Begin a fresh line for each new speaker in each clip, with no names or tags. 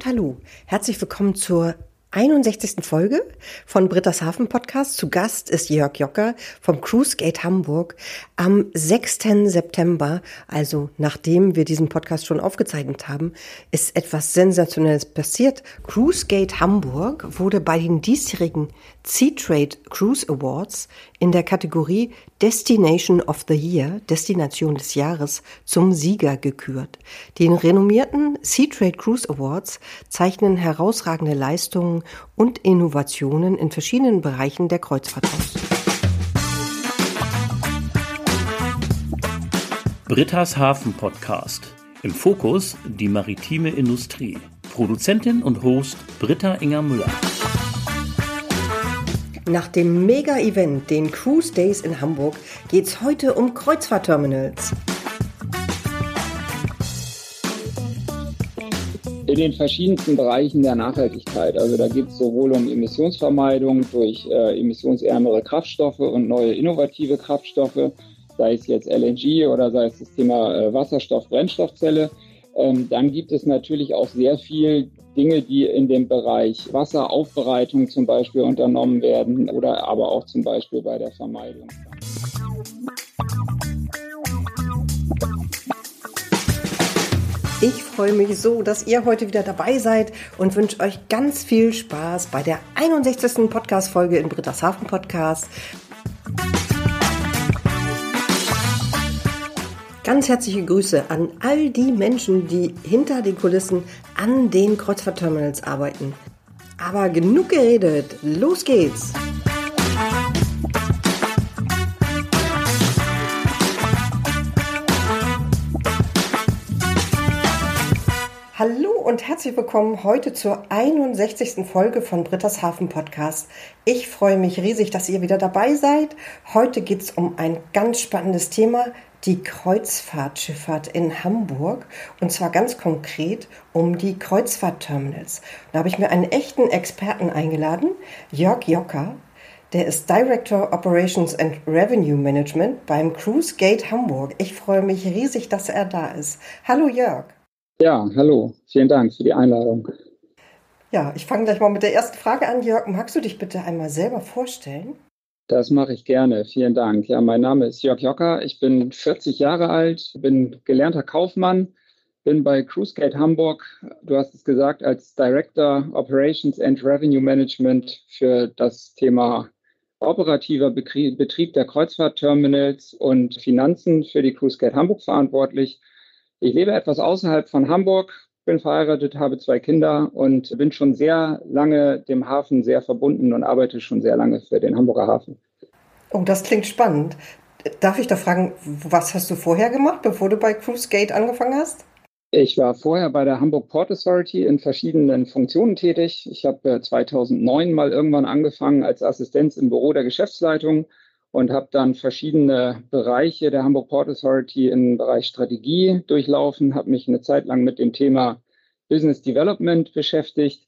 und hallo. Herzlich willkommen zur 61. Folge von Britta's Hafen Podcast. Zu Gast ist Jörg Jocker vom Cruise Gate Hamburg am 6. September, also nachdem wir diesen Podcast schon aufgezeichnet haben, ist etwas Sensationelles passiert. Cruise Gate Hamburg wurde bei den diesjährigen Sea Trade Cruise Awards in der Kategorie Destination of the Year, Destination des Jahres, zum Sieger gekürt. Die renommierten Sea Trade Cruise Awards zeichnen herausragende Leistungen und Innovationen in verschiedenen Bereichen der Kreuzfahrt aus.
Britta's Hafen Podcast. Im Fokus die maritime Industrie. Produzentin und Host Britta Inger Müller.
Nach dem Mega-Event, den Cruise Days in Hamburg, geht's heute um Kreuzfahrtterminals.
in den verschiedensten Bereichen der Nachhaltigkeit. Also da geht es sowohl um Emissionsvermeidung durch äh, emissionsärmere Kraftstoffe und neue innovative Kraftstoffe, sei es jetzt LNG oder sei es das Thema äh, Wasserstoff-Brennstoffzelle. Ähm, dann gibt es natürlich auch sehr viel Dinge, die in dem Bereich Wasseraufbereitung zum Beispiel unternommen werden oder aber auch zum Beispiel bei der Vermeidung.
Ich freue mich so, dass ihr heute wieder dabei seid und wünsche euch ganz viel Spaß bei der 61. Podcast-Folge in Britta's Hafen Podcast. Ganz herzliche Grüße an all die Menschen, die hinter den Kulissen an den Kreuzfahrtterminals arbeiten. Aber genug geredet, los geht's! Hallo und herzlich willkommen heute zur 61. Folge von Britta's Hafen Podcast. Ich freue mich riesig, dass ihr wieder dabei seid. Heute geht es um ein ganz spannendes Thema, die Kreuzfahrtschifffahrt in Hamburg. Und zwar ganz konkret um die Kreuzfahrtterminals. Da habe ich mir einen echten Experten eingeladen, Jörg Jocker. Der ist Director Operations and Revenue Management beim Cruise Gate Hamburg. Ich freue mich riesig, dass er da ist. Hallo Jörg.
Ja, hallo. Vielen Dank für die Einladung.
Ja, ich fange gleich mal mit der ersten Frage an. Jörg, magst du dich bitte einmal selber vorstellen?
Das mache ich gerne. Vielen Dank. Ja, mein Name ist Jörg Jocker. Ich bin 40 Jahre alt, bin gelernter Kaufmann, bin bei CruiseGate Hamburg, du hast es gesagt, als Director Operations and Revenue Management für das Thema operativer Betrieb der Kreuzfahrtterminals und Finanzen für die CruiseGate Hamburg verantwortlich. Ich lebe etwas außerhalb von Hamburg, bin verheiratet, habe zwei Kinder und bin schon sehr lange dem Hafen sehr verbunden und arbeite schon sehr lange für den Hamburger Hafen.
Oh, das klingt spannend. Darf ich da fragen, was hast du vorher gemacht, bevor du bei Cruise Gate angefangen hast?
Ich war vorher bei der Hamburg Port Authority in verschiedenen Funktionen tätig. Ich habe 2009 äh, mal irgendwann angefangen als Assistenz im Büro der Geschäftsleitung und habe dann verschiedene Bereiche der Hamburg Port Authority im Bereich Strategie durchlaufen, habe mich eine Zeit lang mit dem Thema Business Development beschäftigt.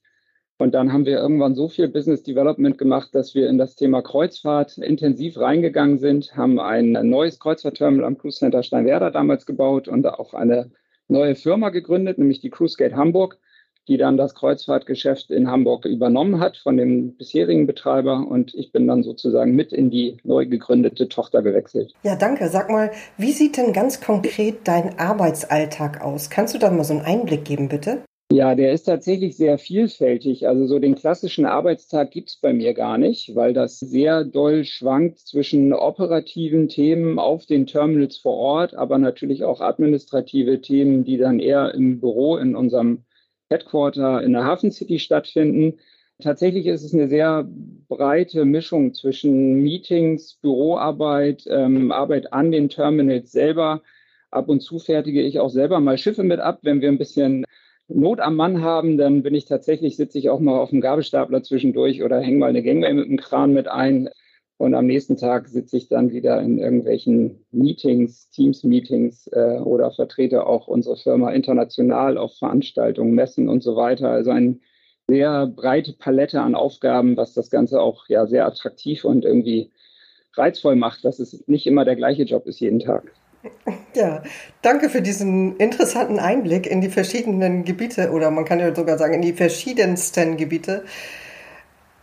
Und dann haben wir irgendwann so viel Business Development gemacht, dass wir in das Thema Kreuzfahrt intensiv reingegangen sind, haben ein neues Kreuzfahrtterminal am Cruise Center Steinwerder damals gebaut und auch eine neue Firma gegründet, nämlich die Cruise Gate Hamburg die dann das Kreuzfahrtgeschäft in Hamburg übernommen hat von dem bisherigen Betreiber und ich bin dann sozusagen mit in die neu gegründete Tochter gewechselt.
Ja, danke. Sag mal, wie sieht denn ganz konkret dein Arbeitsalltag aus? Kannst du da mal so einen Einblick geben, bitte?
Ja, der ist tatsächlich sehr vielfältig. Also so den klassischen Arbeitstag gibt es bei mir gar nicht, weil das sehr doll schwankt zwischen operativen Themen auf den Terminals vor Ort, aber natürlich auch administrative Themen, die dann eher im Büro in unserem Headquarter in der Hafen City stattfinden. Tatsächlich ist es eine sehr breite Mischung zwischen Meetings, Büroarbeit, ähm, Arbeit an den Terminals selber. Ab und zu fertige ich auch selber mal Schiffe mit ab. Wenn wir ein bisschen Not am Mann haben, dann bin ich tatsächlich, sitze ich auch mal auf dem Gabelstapler zwischendurch oder hänge mal eine Gangway mit dem Kran mit ein. Und am nächsten Tag sitze ich dann wieder in irgendwelchen Meetings, Teams-Meetings äh, oder vertrete auch unsere Firma international auf Veranstaltungen, Messen und so weiter. Also eine sehr breite Palette an Aufgaben, was das Ganze auch ja sehr attraktiv und irgendwie reizvoll macht, dass es nicht immer der gleiche Job ist jeden Tag.
Ja, danke für diesen interessanten Einblick in die verschiedenen Gebiete oder man kann ja sogar sagen in die verschiedensten Gebiete.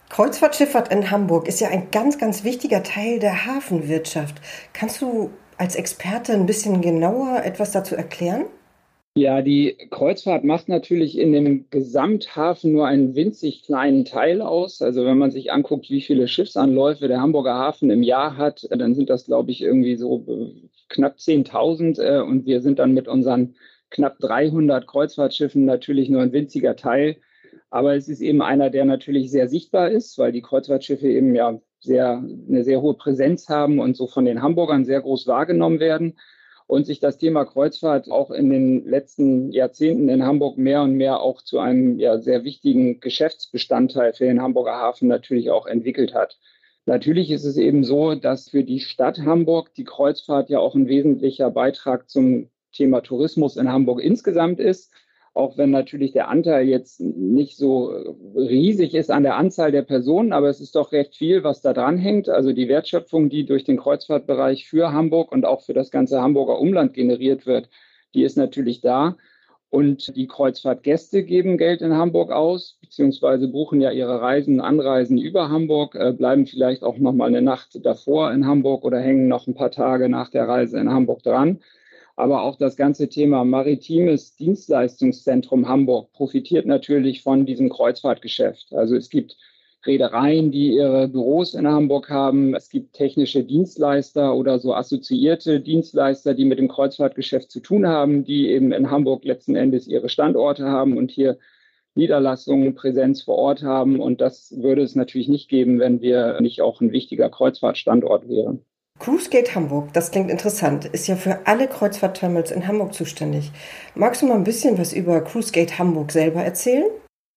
Kreuzfahrtschifffahrt in Hamburg ist ja ein ganz, ganz wichtiger Teil der Hafenwirtschaft. Kannst du als Experte ein bisschen genauer etwas dazu erklären?
Ja, die Kreuzfahrt macht natürlich in dem Gesamthafen nur einen winzig kleinen Teil aus. Also wenn man sich anguckt, wie viele Schiffsanläufe der Hamburger Hafen im Jahr hat, dann sind das, glaube ich, irgendwie so äh, knapp 10.000. Äh, und wir sind dann mit unseren knapp 300 Kreuzfahrtschiffen natürlich nur ein winziger Teil. Aber es ist eben einer, der natürlich sehr sichtbar ist, weil die Kreuzfahrtschiffe eben ja sehr, eine sehr hohe Präsenz haben und so von den Hamburgern sehr groß wahrgenommen werden und sich das Thema Kreuzfahrt auch in den letzten Jahrzehnten in Hamburg mehr und mehr auch zu einem ja, sehr wichtigen Geschäftsbestandteil für den Hamburger Hafen natürlich auch entwickelt hat. Natürlich ist es eben so, dass für die Stadt Hamburg die Kreuzfahrt ja auch ein wesentlicher Beitrag zum Thema Tourismus in Hamburg insgesamt ist auch wenn natürlich der Anteil jetzt nicht so riesig ist an der Anzahl der Personen, aber es ist doch recht viel, was da dran hängt. Also die Wertschöpfung, die durch den Kreuzfahrtbereich für Hamburg und auch für das ganze Hamburger Umland generiert wird, die ist natürlich da. Und die Kreuzfahrtgäste geben Geld in Hamburg aus, beziehungsweise buchen ja ihre Reisen, Anreisen über Hamburg, äh, bleiben vielleicht auch noch mal eine Nacht davor in Hamburg oder hängen noch ein paar Tage nach der Reise in Hamburg dran. Aber auch das ganze Thema maritimes Dienstleistungszentrum Hamburg profitiert natürlich von diesem Kreuzfahrtgeschäft. Also es gibt Reedereien, die ihre Büros in Hamburg haben. Es gibt technische Dienstleister oder so assoziierte Dienstleister, die mit dem Kreuzfahrtgeschäft zu tun haben, die eben in Hamburg letzten Endes ihre Standorte haben und hier Niederlassungen, Präsenz vor Ort haben. Und das würde es natürlich nicht geben, wenn wir nicht auch ein wichtiger Kreuzfahrtstandort wären.
Cruisegate Hamburg, das klingt interessant, ist ja für alle Kreuzfahrtterminals in Hamburg zuständig. Magst du mal ein bisschen was über Cruisegate Hamburg selber erzählen?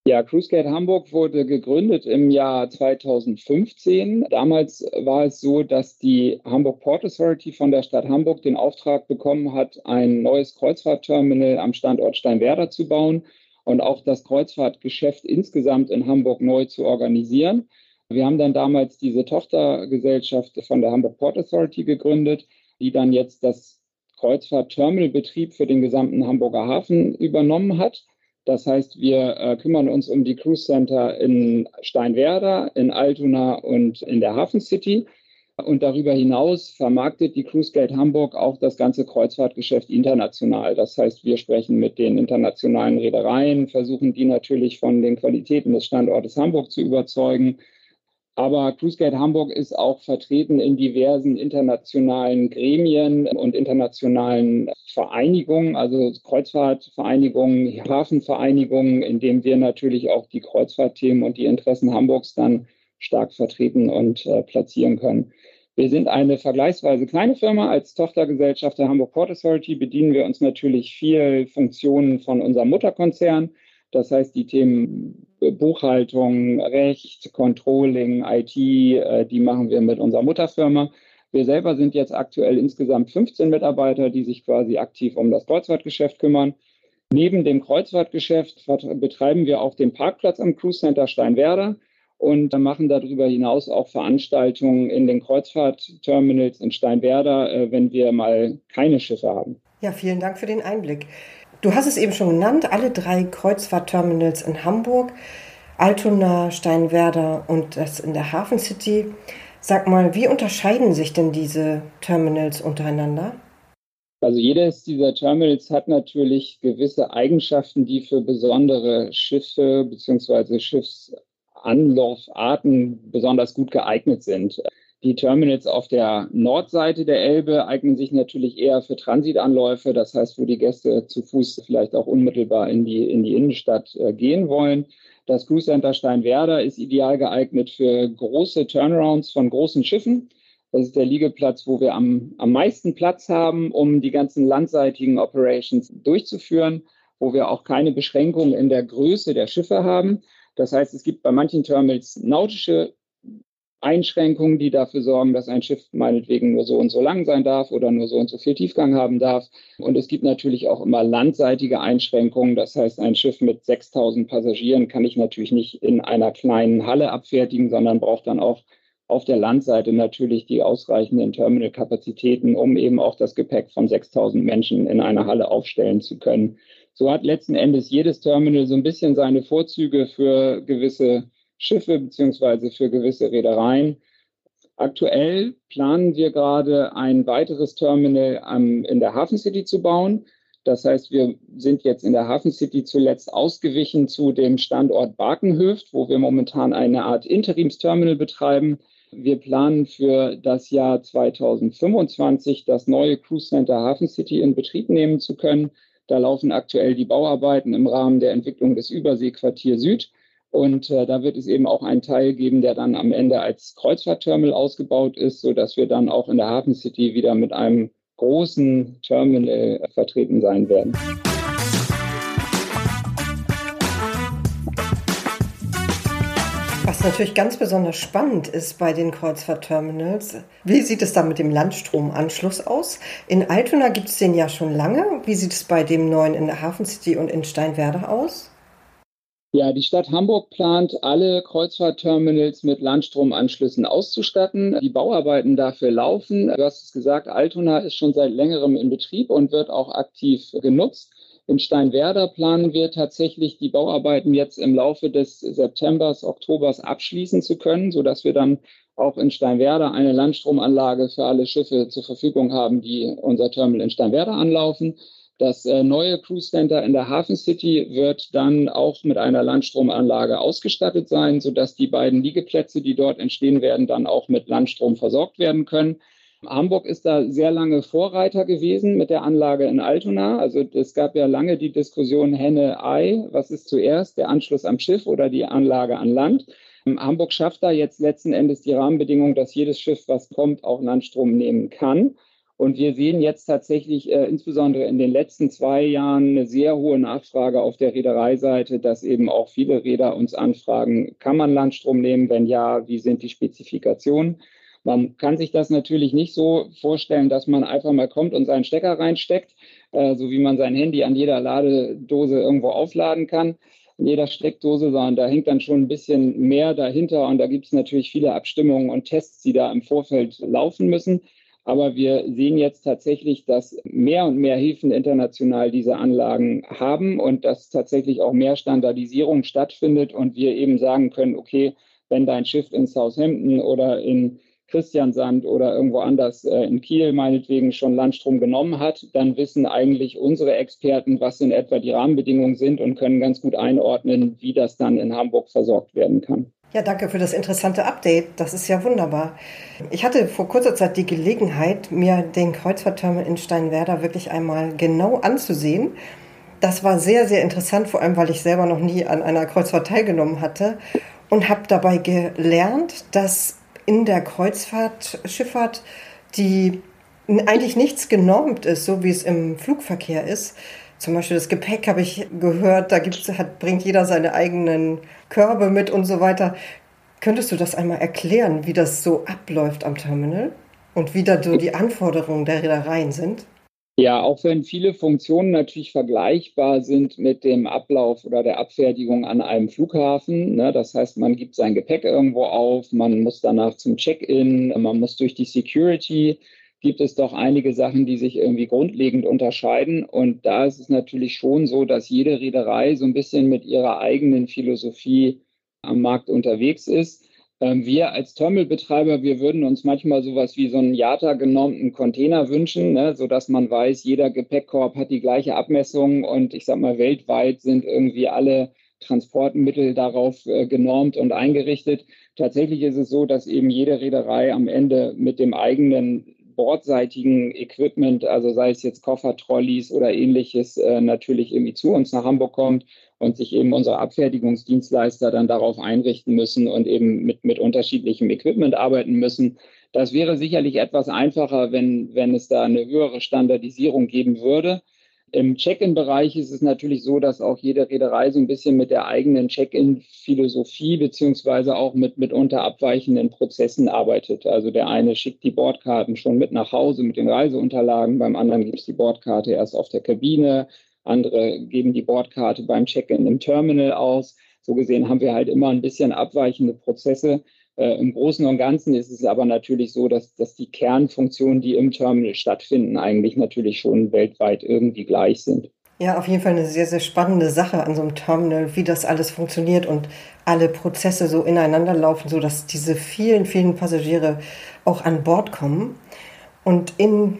Ja, Cruisegate Hamburg wurde gegründet im Jahr 2015. Damals war es so, dass die Hamburg Port Authority von der Stadt Hamburg den Auftrag bekommen hat, ein neues Kreuzfahrtterminal am Standort Steinwerder zu bauen und auch das Kreuzfahrtgeschäft insgesamt in Hamburg neu zu organisieren. Wir haben dann damals diese Tochtergesellschaft von der Hamburg Port Authority gegründet, die dann jetzt das Kreuzfahrt-Terminalbetrieb für den gesamten Hamburger Hafen übernommen hat. Das heißt, wir äh, kümmern uns um die Cruise Center in Steinwerder, in Altona und in der Hafen City. Und darüber hinaus vermarktet die Cruise Gate Hamburg auch das ganze Kreuzfahrtgeschäft international. Das heißt, wir sprechen mit den internationalen Reedereien, versuchen die natürlich von den Qualitäten des Standortes Hamburg zu überzeugen, aber CruiseGate Hamburg ist auch vertreten in diversen internationalen Gremien und internationalen Vereinigungen, also Kreuzfahrtvereinigungen, Hafenvereinigungen, in denen wir natürlich auch die Kreuzfahrtthemen und die Interessen Hamburgs dann stark vertreten und äh, platzieren können. Wir sind eine vergleichsweise kleine Firma. Als Tochtergesellschaft der Hamburg Port Authority bedienen wir uns natürlich viel Funktionen von unserem Mutterkonzern. Das heißt, die Themen Buchhaltung, Recht, Controlling, IT, äh, die machen wir mit unserer Mutterfirma. Wir selber sind jetzt aktuell insgesamt 15 Mitarbeiter, die sich quasi aktiv um das Kreuzfahrtgeschäft kümmern. Neben dem Kreuzfahrtgeschäft betreiben wir auch den Parkplatz am Cruise Center Steinwerder und machen darüber hinaus auch Veranstaltungen in den Kreuzfahrtterminals in Steinwerder, äh, wenn wir mal keine Schiffe haben.
Ja, vielen Dank für den Einblick. Du hast es eben schon genannt, alle drei Kreuzfahrtterminals in Hamburg, Altona, Steinwerder und das in der Hafen City. Sag mal, wie unterscheiden sich denn diese Terminals untereinander?
Also jedes dieser Terminals hat natürlich gewisse Eigenschaften, die für besondere Schiffe bzw. Schiffsanlaufarten besonders gut geeignet sind. Die Terminals auf der Nordseite der Elbe eignen sich natürlich eher für Transitanläufe, das heißt, wo die Gäste zu Fuß vielleicht auch unmittelbar in die, in die Innenstadt äh, gehen wollen. Das Cruise Center Steinwerder ist ideal geeignet für große Turnarounds von großen Schiffen. Das ist der Liegeplatz, wo wir am, am meisten Platz haben, um die ganzen landseitigen Operations durchzuführen, wo wir auch keine Beschränkungen in der Größe der Schiffe haben. Das heißt, es gibt bei manchen Terminals nautische Einschränkungen, die dafür sorgen, dass ein Schiff meinetwegen nur so und so lang sein darf oder nur so und so viel Tiefgang haben darf. Und es gibt natürlich auch immer landseitige Einschränkungen. Das heißt, ein Schiff mit 6000 Passagieren kann ich natürlich nicht in einer kleinen Halle abfertigen, sondern braucht dann auch auf der Landseite natürlich die ausreichenden Terminalkapazitäten, um eben auch das Gepäck von 6000 Menschen in einer Halle aufstellen zu können. So hat letzten Endes jedes Terminal so ein bisschen seine Vorzüge für gewisse Schiffe beziehungsweise für gewisse Reedereien. Aktuell planen wir gerade ein weiteres Terminal am, in der Hafen City zu bauen. Das heißt, wir sind jetzt in der Hafen City zuletzt ausgewichen zu dem Standort Barkenhöft, wo wir momentan eine Art Interimsterminal betreiben. Wir planen für das Jahr 2025 das neue Cruise Center Hafen City in Betrieb nehmen zu können. Da laufen aktuell die Bauarbeiten im Rahmen der Entwicklung des Überseequartier Süd. Und äh, da wird es eben auch einen Teil geben, der dann am Ende als Kreuzfahrtterminal ausgebaut ist, sodass wir dann auch in der Hafen City wieder mit einem großen Terminal vertreten sein werden.
Was natürlich ganz besonders spannend ist bei den Kreuzfahrtterminals, wie sieht es da mit dem Landstromanschluss aus? In Altona gibt es den ja schon lange. Wie sieht es bei dem neuen in der Hafen City und in Steinwerder aus?
Ja, die Stadt Hamburg plant, alle Kreuzfahrtterminals mit Landstromanschlüssen auszustatten. Die Bauarbeiten dafür laufen. Du hast es gesagt, Altona ist schon seit längerem in Betrieb und wird auch aktiv genutzt. In Steinwerder planen wir tatsächlich die Bauarbeiten jetzt im Laufe des Septembers, Oktobers abschließen zu können, sodass wir dann auch in Steinwerder eine Landstromanlage für alle Schiffe zur Verfügung haben, die unser Terminal in Steinwerder anlaufen. Das äh, neue Cruise Center in der Hafen City wird dann auch mit einer Landstromanlage ausgestattet sein, sodass die beiden Liegeplätze, die dort entstehen werden, dann auch mit Landstrom versorgt werden können. Hamburg ist da sehr lange Vorreiter gewesen mit der Anlage in Altona. Also es gab ja lange die Diskussion Henne-Ei, was ist zuerst, der Anschluss am Schiff oder die Anlage an Land. Hamburg schafft da jetzt letzten Endes die Rahmenbedingungen, dass jedes Schiff, was kommt, auch Landstrom nehmen kann. Und wir sehen jetzt tatsächlich äh, insbesondere in den letzten zwei Jahren eine sehr hohe Nachfrage auf der Reedereiseite, dass eben auch viele Reeder uns anfragen, kann man Landstrom nehmen? Wenn ja, wie sind die Spezifikationen? Man kann sich das natürlich nicht so vorstellen, dass man einfach mal kommt und seinen Stecker reinsteckt, äh, so wie man sein Handy an jeder Ladedose irgendwo aufladen kann in jeder Steckdose, sondern da hängt dann schon ein bisschen mehr dahinter und da gibt es natürlich viele Abstimmungen und Tests, die da im Vorfeld laufen müssen. Aber wir sehen jetzt tatsächlich, dass mehr und mehr Häfen international diese Anlagen haben und dass tatsächlich auch mehr Standardisierung stattfindet und wir eben sagen können, okay, wenn dein Schiff in Southampton oder in Christiansand oder irgendwo anders äh, in Kiel meinetwegen schon Landstrom genommen hat, dann wissen eigentlich unsere Experten, was in etwa die Rahmenbedingungen sind und können ganz gut einordnen, wie das dann in Hamburg versorgt werden kann.
Ja, danke für das interessante Update. Das ist ja wunderbar. Ich hatte vor kurzer Zeit die Gelegenheit, mir den Kreuzfahrtterminal in Steinwerder wirklich einmal genau anzusehen. Das war sehr, sehr interessant, vor allem weil ich selber noch nie an einer Kreuzfahrt teilgenommen hatte und habe dabei gelernt, dass in der Kreuzfahrtschifffahrt die eigentlich nichts genormt ist, so wie es im Flugverkehr ist. Zum Beispiel das Gepäck habe ich gehört, da gibt's, hat, bringt jeder seine eigenen Körbe mit und so weiter. Könntest du das einmal erklären, wie das so abläuft am Terminal und wie da so die Anforderungen der Reedereien sind?
Ja, auch wenn viele Funktionen natürlich vergleichbar sind mit dem Ablauf oder der Abfertigung an einem Flughafen. Ne, das heißt, man gibt sein Gepäck irgendwo auf, man muss danach zum Check-in, man muss durch die Security gibt es doch einige Sachen, die sich irgendwie grundlegend unterscheiden. Und da ist es natürlich schon so, dass jede Reederei so ein bisschen mit ihrer eigenen Philosophie am Markt unterwegs ist. Ähm, wir als Terminalbetreiber, wir würden uns manchmal sowas wie so einen JATA genormten Container wünschen, ne, sodass man weiß, jeder Gepäckkorb hat die gleiche Abmessung und ich sag mal, weltweit sind irgendwie alle Transportmittel darauf äh, genormt und eingerichtet. Tatsächlich ist es so, dass eben jede Reederei am Ende mit dem eigenen bordseitigen Equipment, also sei es jetzt Koffer, Trolleys oder ähnliches, äh, natürlich irgendwie zu uns nach Hamburg kommt und sich eben unsere Abfertigungsdienstleister dann darauf einrichten müssen und eben mit, mit unterschiedlichem Equipment arbeiten müssen. Das wäre sicherlich etwas einfacher, wenn, wenn es da eine höhere Standardisierung geben würde. Im Check-in-Bereich ist es natürlich so, dass auch jede Reederei so ein bisschen mit der eigenen Check-in-Philosophie beziehungsweise auch mit mitunter abweichenden Prozessen arbeitet. Also der eine schickt die Bordkarten schon mit nach Hause mit den Reiseunterlagen, beim anderen gibt es die Bordkarte erst auf der Kabine, andere geben die Bordkarte beim Check-in im Terminal aus. So gesehen haben wir halt immer ein bisschen abweichende Prozesse. Äh, Im Großen und Ganzen ist es aber natürlich so, dass, dass die Kernfunktionen, die im Terminal stattfinden, eigentlich natürlich schon weltweit irgendwie gleich sind.
Ja, auf jeden Fall eine sehr, sehr spannende Sache an so einem Terminal, wie das alles funktioniert und alle Prozesse so ineinander laufen, sodass diese vielen, vielen Passagiere auch an Bord kommen. Und in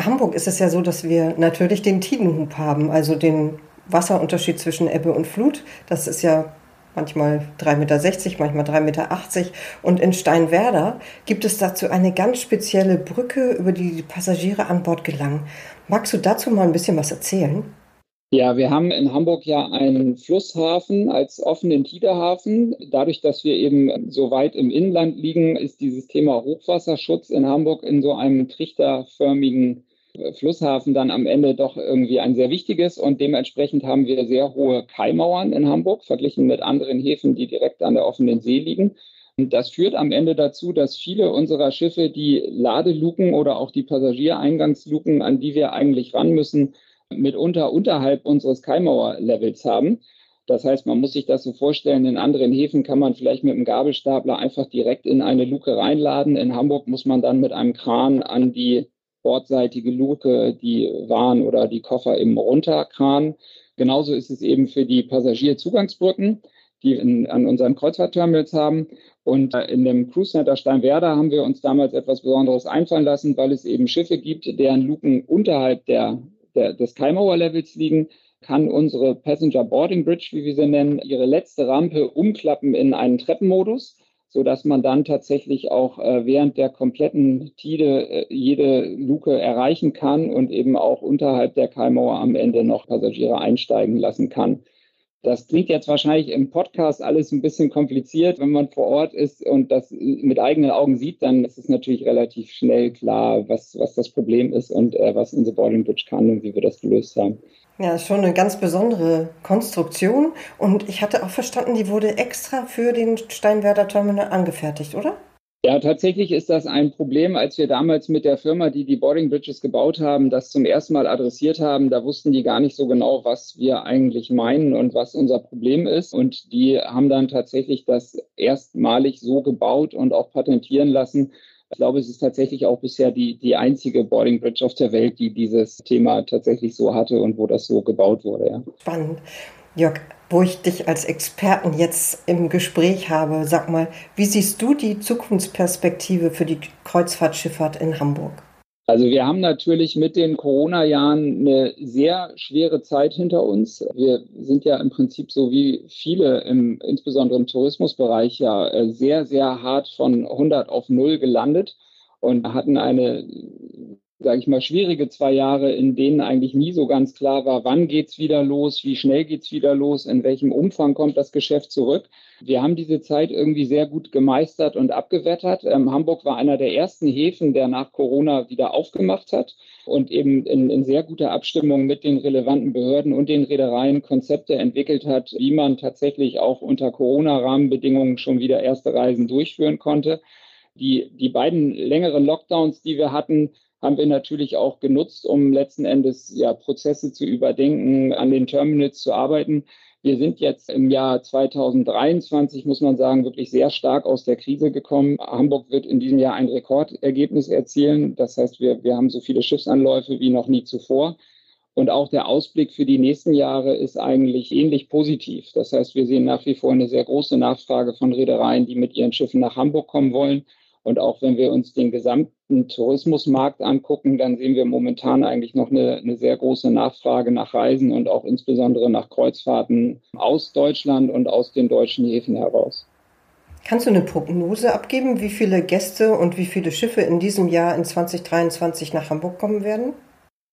Hamburg ist es ja so, dass wir natürlich den Tidenhub haben, also den Wasserunterschied zwischen Ebbe und Flut. Das ist ja manchmal 3,60 Meter, manchmal 3,80 Meter. Und in Steinwerder gibt es dazu eine ganz spezielle Brücke, über die die Passagiere an Bord gelangen. Magst du dazu mal ein bisschen was erzählen?
Ja, wir haben in Hamburg ja einen Flusshafen als offenen Tidehafen. Dadurch, dass wir eben so weit im Inland liegen, ist dieses Thema Hochwasserschutz in Hamburg in so einem trichterförmigen Flusshafen dann am Ende doch irgendwie ein sehr wichtiges und dementsprechend haben wir sehr hohe Kaimauern in Hamburg verglichen mit anderen Häfen, die direkt an der offenen See liegen. Und das führt am Ende dazu, dass viele unserer Schiffe die Ladeluken oder auch die Passagiereingangsluken, an die wir eigentlich ran müssen, mitunter unterhalb unseres Keimauer-Levels haben. Das heißt, man muss sich das so vorstellen, in anderen Häfen kann man vielleicht mit einem Gabelstapler einfach direkt in eine Luke reinladen. In Hamburg muss man dann mit einem Kran an die bordseitige Luke die Waren oder die Koffer eben runterkranen. Genauso ist es eben für die Passagierzugangsbrücken, die in, an unseren Kreuzfahrtterminals haben. Und äh, in dem Cruise Center Steinwerder haben wir uns damals etwas Besonderes einfallen lassen, weil es eben Schiffe gibt, deren Luken unterhalb der der, des Keimauer-Levels liegen, kann unsere Passenger Boarding Bridge, wie wir sie nennen, ihre letzte Rampe umklappen in einen Treppenmodus, sodass man dann tatsächlich auch äh, während der kompletten Tide äh, jede Luke erreichen kann und eben auch unterhalb der Keimauer am Ende noch Passagiere einsteigen lassen kann. Das klingt jetzt wahrscheinlich im Podcast alles ein bisschen kompliziert. Wenn man vor Ort ist und das mit eigenen Augen sieht, dann ist es natürlich relativ schnell klar, was, was das Problem ist und äh, was unsere Boarding Bridge kann und wie wir das gelöst haben.
Ja, schon eine ganz besondere Konstruktion. Und ich hatte auch verstanden, die wurde extra für den Steinwerder Terminal angefertigt, oder?
Ja, tatsächlich ist das ein Problem. Als wir damals mit der Firma, die die Boarding Bridges gebaut haben, das zum ersten Mal adressiert haben, da wussten die gar nicht so genau, was wir eigentlich meinen und was unser Problem ist. Und die haben dann tatsächlich das erstmalig so gebaut und auch patentieren lassen. Ich glaube, es ist tatsächlich auch bisher die, die einzige Boarding Bridge auf der Welt, die dieses Thema tatsächlich so hatte und wo das so gebaut wurde. Ja.
Spannend. Jörg, wo ich dich als Experten jetzt im Gespräch habe, sag mal, wie siehst du die Zukunftsperspektive für die Kreuzfahrtschifffahrt in Hamburg?
Also wir haben natürlich mit den Corona-Jahren eine sehr schwere Zeit hinter uns. Wir sind ja im Prinzip so wie viele, im, insbesondere im Tourismusbereich, ja äh, sehr, sehr hart von 100 auf 0 gelandet und hatten eine sage ich mal, schwierige zwei Jahre, in denen eigentlich nie so ganz klar war, wann geht's wieder los, wie schnell geht's wieder los, in welchem Umfang kommt das Geschäft zurück. Wir haben diese Zeit irgendwie sehr gut gemeistert und abgewettert. Ähm, Hamburg war einer der ersten Häfen, der nach Corona wieder aufgemacht hat und eben in, in sehr guter Abstimmung mit den relevanten Behörden und den Reedereien Konzepte entwickelt hat, wie man tatsächlich auch unter Corona-Rahmenbedingungen schon wieder erste Reisen durchführen konnte. Die, die beiden längeren Lockdowns, die wir hatten, haben wir natürlich auch genutzt, um letzten Endes ja Prozesse zu überdenken, an den Terminals zu arbeiten. Wir sind jetzt im Jahr 2023, muss man sagen, wirklich sehr stark aus der Krise gekommen. Hamburg wird in diesem Jahr ein Rekordergebnis erzielen. Das heißt, wir, wir haben so viele Schiffsanläufe wie noch nie zuvor. Und auch der Ausblick für die nächsten Jahre ist eigentlich ähnlich positiv. Das heißt, wir sehen nach wie vor eine sehr große Nachfrage von Reedereien, die mit ihren Schiffen nach Hamburg kommen wollen. Und auch wenn wir uns den gesamten Tourismusmarkt angucken, dann sehen wir momentan eigentlich noch eine, eine, sehr große Nachfrage nach Reisen und auch insbesondere nach Kreuzfahrten aus Deutschland und aus den deutschen Häfen heraus.
Kannst du eine Prognose abgeben, wie viele Gäste und wie viele Schiffe in diesem Jahr in 2023 nach Hamburg kommen werden?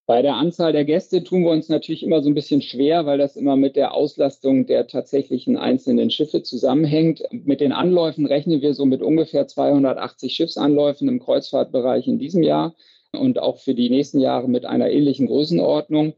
Bei der Anzahl der Gäste tun wir uns natürlich immer so ein bisschen schwer, weil das immer mit der Auslastung der tatsächlichen einzelnen Schiffe zusammenhängt. Mit den Anläufen rechnen wir so mit ungefähr 280 Schiffsanläufen im Kreuzfahrtbereich in diesem Jahr und auch für die nächsten Jahre mit einer ähnlichen Größenordnung.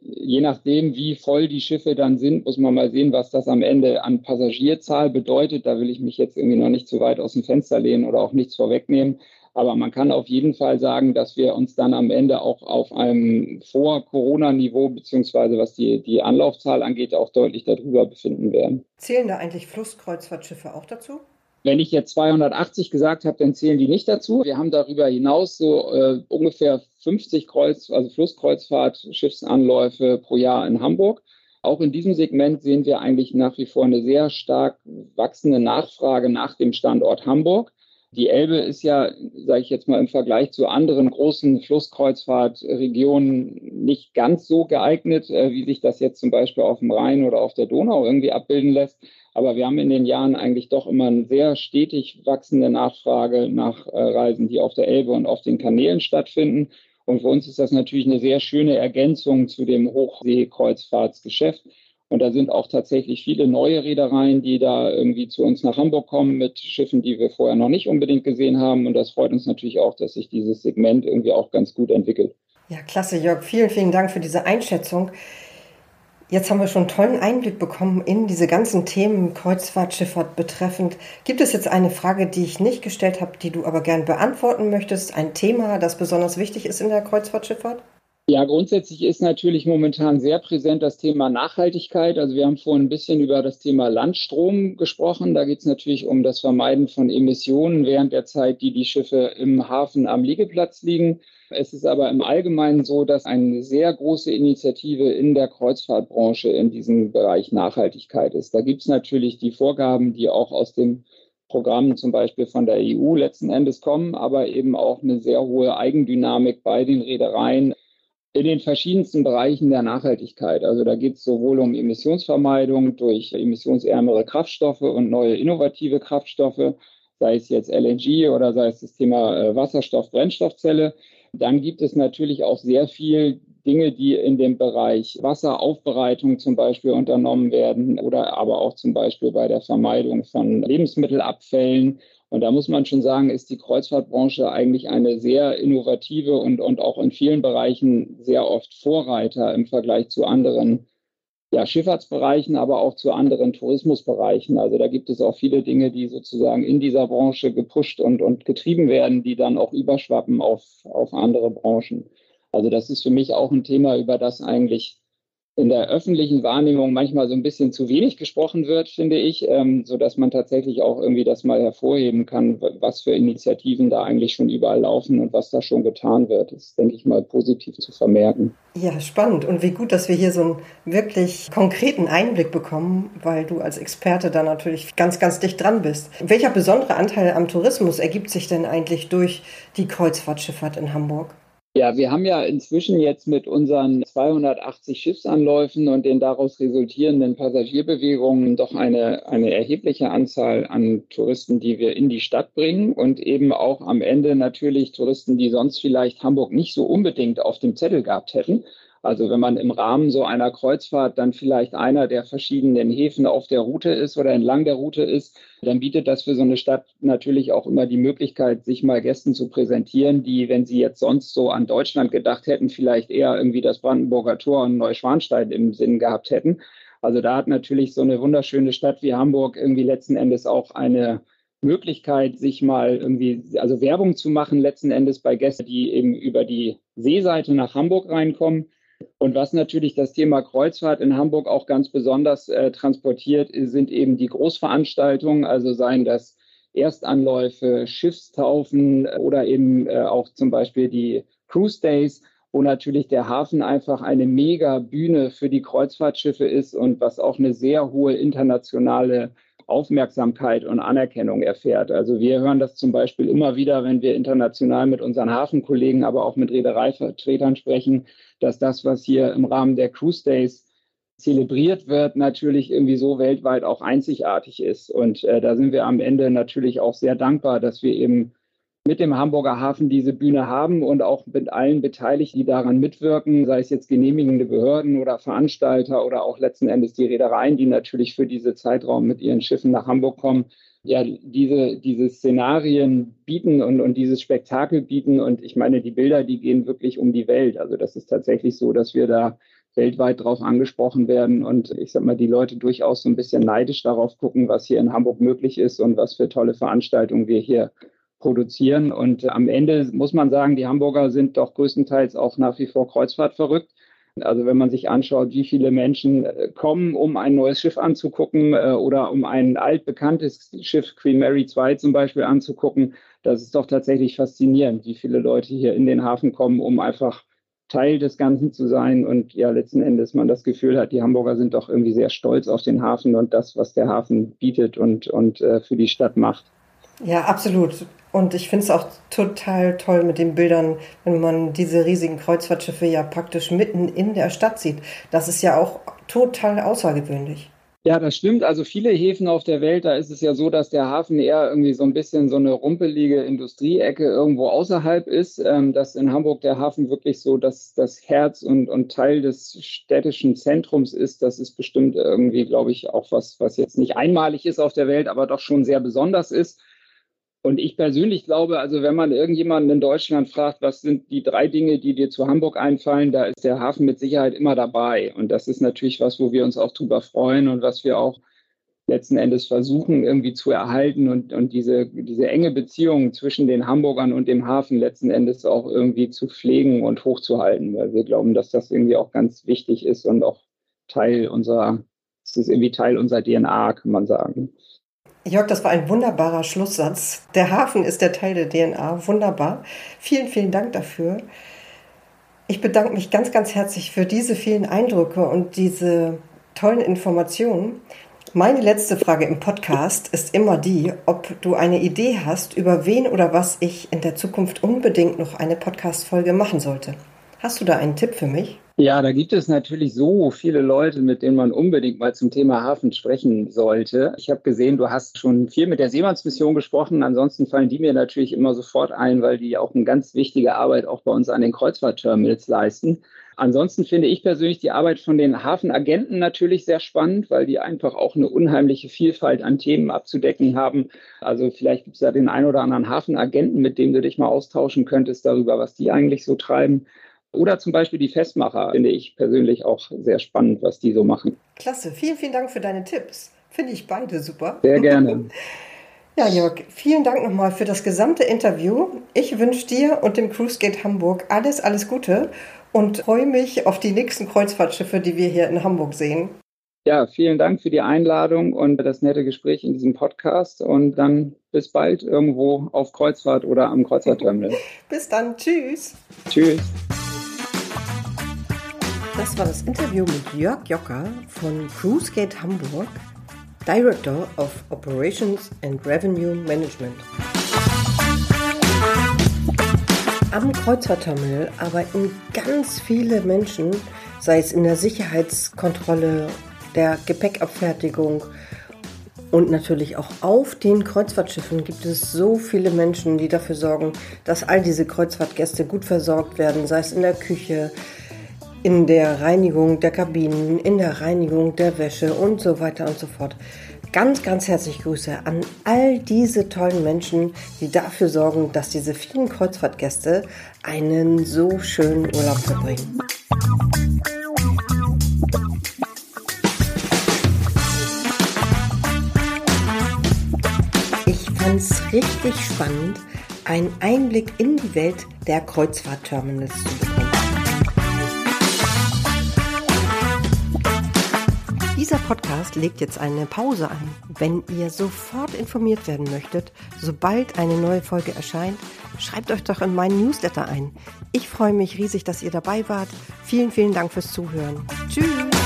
Je nachdem, wie voll die Schiffe dann sind, muss man mal sehen, was das am Ende an Passagierzahl bedeutet. Da will ich mich jetzt irgendwie noch nicht zu weit aus dem Fenster lehnen oder auch nichts vorwegnehmen. Aber man kann auf jeden Fall sagen, dass wir uns dann am Ende auch auf einem Vor-Corona-Niveau, beziehungsweise was die, die Anlaufzahl angeht, auch deutlich darüber befinden werden.
Zählen da eigentlich Flusskreuzfahrtschiffe auch dazu?
Wenn ich jetzt 280 gesagt habe, dann zählen die nicht dazu. Wir haben darüber hinaus so äh, ungefähr 50 Kreuz, also Flusskreuzfahrt, Schiffsanläufe pro Jahr in Hamburg. Auch in diesem Segment sehen wir eigentlich nach wie vor eine sehr stark wachsende Nachfrage nach dem Standort Hamburg. Die Elbe ist ja, sage ich jetzt mal, im Vergleich zu anderen großen Flusskreuzfahrtregionen nicht ganz so geeignet, äh, wie sich das jetzt zum Beispiel auf dem Rhein oder auf der Donau irgendwie abbilden lässt. Aber wir haben in den Jahren eigentlich doch immer eine sehr stetig wachsende Nachfrage nach äh, Reisen, die auf der Elbe und auf den Kanälen stattfinden. Und für uns ist das natürlich eine sehr schöne Ergänzung zu dem Hochseekreuzfahrtsgeschäft. Und da sind auch tatsächlich viele neue Reedereien, die da irgendwie zu uns nach Hamburg kommen mit Schiffen, die wir vorher noch nicht unbedingt gesehen haben. Und das freut uns natürlich auch, dass sich dieses Segment irgendwie auch ganz gut entwickelt.
Ja, klasse, Jörg. Vielen, vielen Dank für diese Einschätzung. Jetzt haben wir schon einen tollen Einblick bekommen in diese ganzen Themen Kreuzfahrtschifffahrt betreffend. Gibt es jetzt eine Frage, die ich nicht gestellt habe, die du aber gern beantworten möchtest? Ein Thema, das besonders wichtig ist in der Kreuzfahrtschifffahrt?
Ja, grundsätzlich ist natürlich momentan sehr präsent das Thema Nachhaltigkeit. Also wir haben vorhin ein bisschen über das Thema Landstrom gesprochen. Da geht es natürlich um das Vermeiden von Emissionen während der Zeit, die die Schiffe im Hafen am Liegeplatz liegen. Es ist aber im Allgemeinen so, dass eine sehr große Initiative in der Kreuzfahrtbranche in diesem Bereich Nachhaltigkeit ist. Da gibt es natürlich die Vorgaben, die auch aus dem Programm zum Beispiel von der EU letzten Endes kommen, aber eben auch eine sehr hohe Eigendynamik bei den Reedereien in den verschiedensten Bereichen der Nachhaltigkeit. Also da geht es sowohl um Emissionsvermeidung durch emissionsärmere Kraftstoffe und neue innovative Kraftstoffe, sei es jetzt LNG oder sei es das Thema äh, Wasserstoff, Brennstoffzelle. Dann gibt es natürlich auch sehr viel Dinge, die in dem Bereich Wasseraufbereitung zum Beispiel unternommen werden oder aber auch zum Beispiel bei der Vermeidung von Lebensmittelabfällen. Und da muss man schon sagen, ist die Kreuzfahrtbranche eigentlich eine sehr innovative und, und auch in vielen Bereichen sehr oft Vorreiter im Vergleich zu anderen ja, Schifffahrtsbereichen, aber auch zu anderen Tourismusbereichen. Also da gibt es auch viele Dinge, die sozusagen in dieser Branche gepusht und, und getrieben werden, die dann auch überschwappen auf, auf andere Branchen. Also das ist für mich auch ein Thema, über das eigentlich in der öffentlichen Wahrnehmung manchmal so ein bisschen zu wenig gesprochen wird, finde ich, ähm, so dass man tatsächlich auch irgendwie das mal hervorheben kann, was für Initiativen da eigentlich schon überall laufen und was da schon getan wird. Das ist, denke ich mal, positiv zu vermerken.
Ja, spannend. Und wie gut, dass wir hier so einen wirklich konkreten Einblick bekommen, weil du als Experte da natürlich ganz, ganz dicht dran bist. Welcher besondere Anteil am Tourismus ergibt sich denn eigentlich durch die Kreuzfahrtschifffahrt in Hamburg?
Ja, wir haben ja inzwischen jetzt mit unseren 280 Schiffsanläufen und den daraus resultierenden Passagierbewegungen doch eine, eine erhebliche Anzahl an Touristen, die wir in die Stadt bringen und eben auch am Ende natürlich Touristen, die sonst vielleicht Hamburg nicht so unbedingt auf dem Zettel gehabt hätten. Also wenn man im Rahmen so einer Kreuzfahrt dann vielleicht einer der verschiedenen Häfen auf der Route ist oder entlang der Route ist, dann bietet das für so eine Stadt natürlich auch immer die Möglichkeit, sich mal Gästen zu präsentieren, die, wenn sie jetzt sonst so an Deutschland gedacht hätten, vielleicht eher irgendwie das Brandenburger Tor und Neuschwanstein im Sinn gehabt hätten. Also da hat natürlich so eine wunderschöne Stadt wie Hamburg irgendwie letzten Endes auch eine Möglichkeit, sich mal irgendwie, also Werbung zu machen, letzten Endes bei Gästen, die eben über die Seeseite nach Hamburg reinkommen und was natürlich das Thema Kreuzfahrt in Hamburg auch ganz besonders äh, transportiert, sind eben die Großveranstaltungen, also seien das Erstanläufe, Schiffstaufen oder eben äh, auch zum Beispiel die Cruise Days, wo natürlich der Hafen einfach eine mega Bühne für die Kreuzfahrtschiffe ist und was auch eine sehr hohe internationale Aufmerksamkeit und Anerkennung erfährt. Also wir hören das zum Beispiel immer wieder, wenn wir international mit unseren Hafenkollegen, aber auch mit Reedereivertretern sprechen, dass das, was hier im Rahmen der Cruise Days zelebriert wird, natürlich irgendwie so weltweit auch einzigartig ist. Und äh, da sind wir am Ende natürlich auch sehr dankbar, dass wir eben mit dem Hamburger Hafen diese Bühne haben und auch mit allen Beteiligten, die daran mitwirken, sei es jetzt genehmigende Behörden oder Veranstalter oder auch letzten Endes die Reedereien, die natürlich für diese Zeitraum mit ihren Schiffen nach Hamburg kommen, ja, diese, diese Szenarien bieten und, und dieses Spektakel bieten. Und ich meine, die Bilder, die gehen wirklich um die Welt. Also das ist tatsächlich so, dass wir da weltweit drauf angesprochen werden und ich sag mal, die Leute durchaus so ein bisschen neidisch darauf gucken, was hier in Hamburg möglich ist und was für tolle Veranstaltungen wir hier produzieren. Und am Ende muss man sagen, die Hamburger sind doch größtenteils auch nach wie vor Kreuzfahrt verrückt. Also wenn man sich anschaut, wie viele Menschen äh, kommen, um ein neues Schiff anzugucken äh, oder um ein altbekanntes Schiff, Queen Mary II zum Beispiel, anzugucken, das ist doch tatsächlich faszinierend, wie viele Leute hier in den Hafen kommen, um einfach Teil des Ganzen zu sein und ja letzten Endes man das Gefühl hat, die Hamburger sind doch irgendwie sehr stolz auf den Hafen und das, was der Hafen bietet und, und äh, für die Stadt macht.
Ja, absolut. Und ich finde es auch total toll mit den Bildern, wenn man diese riesigen Kreuzfahrtschiffe ja praktisch mitten in der Stadt sieht. Das ist ja auch total außergewöhnlich.
Ja, das stimmt. Also viele Häfen auf der Welt, da ist es ja so, dass der Hafen eher irgendwie so ein bisschen so eine rumpelige Industrieecke irgendwo außerhalb ist. Ähm, dass in Hamburg der Hafen wirklich so das, das Herz und, und Teil des städtischen Zentrums ist. Das ist bestimmt irgendwie, glaube ich, auch was, was jetzt nicht einmalig ist auf der Welt, aber doch schon sehr besonders ist. Und ich persönlich glaube, also wenn man irgendjemanden in Deutschland fragt, was sind die drei Dinge, die dir zu Hamburg einfallen, da ist der Hafen mit Sicherheit immer dabei. Und das ist natürlich was, wo wir uns auch drüber freuen und was wir auch letzten Endes versuchen irgendwie zu erhalten und, und diese, diese enge Beziehung zwischen den Hamburgern und dem Hafen letzten Endes auch irgendwie zu pflegen und hochzuhalten, weil wir glauben, dass das irgendwie auch ganz wichtig ist und auch Teil unserer, es ist irgendwie Teil unserer DNA, kann man sagen.
Jörg, das war ein wunderbarer Schlusssatz. Der Hafen ist der Teil der DNA. Wunderbar. Vielen, vielen Dank dafür. Ich bedanke mich ganz, ganz herzlich für diese vielen Eindrücke und diese tollen Informationen. Meine letzte Frage im Podcast ist immer die, ob du eine Idee hast, über wen oder was ich in der Zukunft unbedingt noch eine Podcast-Folge machen sollte. Hast du da einen Tipp für mich?
Ja, da gibt es natürlich so viele Leute, mit denen man unbedingt mal zum Thema Hafen sprechen sollte. Ich habe gesehen, du hast schon viel mit der Seemannsmission gesprochen. Ansonsten fallen die mir natürlich immer sofort ein, weil die auch eine ganz wichtige Arbeit auch bei uns an den Kreuzfahrtterminals leisten. Ansonsten finde ich persönlich die Arbeit von den Hafenagenten natürlich sehr spannend, weil die einfach auch eine unheimliche Vielfalt an Themen abzudecken haben. Also vielleicht gibt es da den einen oder anderen Hafenagenten, mit dem du dich mal austauschen könntest darüber, was die eigentlich so treiben. Oder zum Beispiel die Festmacher finde ich persönlich auch sehr spannend, was die so machen.
Klasse, vielen, vielen Dank für deine Tipps. Finde ich beide super.
Sehr gerne.
Ja, Jörg, vielen Dank nochmal für das gesamte Interview. Ich wünsche dir und dem Cruise Gate Hamburg alles, alles Gute und freue mich auf die nächsten Kreuzfahrtschiffe, die wir hier in Hamburg sehen.
Ja, vielen Dank für die Einladung und das nette Gespräch in diesem Podcast. Und dann bis bald irgendwo auf Kreuzfahrt oder am Kreuzfahrtterminal.
bis dann. Tschüss.
Tschüss.
Das war das Interview mit Jörg Jocker von CruiseGate Hamburg, Director of Operations and Revenue Management. Am Kreuzfahrtterminal arbeiten ganz viele Menschen, sei es in der Sicherheitskontrolle, der Gepäckabfertigung und natürlich auch auf den Kreuzfahrtschiffen gibt es so viele Menschen, die dafür sorgen, dass all diese Kreuzfahrtgäste gut versorgt werden, sei es in der Küche, in der Reinigung der Kabinen, in der Reinigung der Wäsche und so weiter und so fort. Ganz, ganz herzlich Grüße an all diese tollen Menschen, die dafür sorgen, dass diese vielen Kreuzfahrtgäste einen so schönen Urlaub verbringen. Ich fand es richtig spannend, einen Einblick in die Welt der Kreuzfahrtterminals zu bekommen. Podcast legt jetzt eine Pause ein. Wenn ihr sofort informiert werden möchtet, sobald eine neue Folge erscheint, schreibt euch doch in meinen Newsletter ein. Ich freue mich riesig, dass ihr dabei wart. Vielen, vielen Dank fürs Zuhören. Tschüss.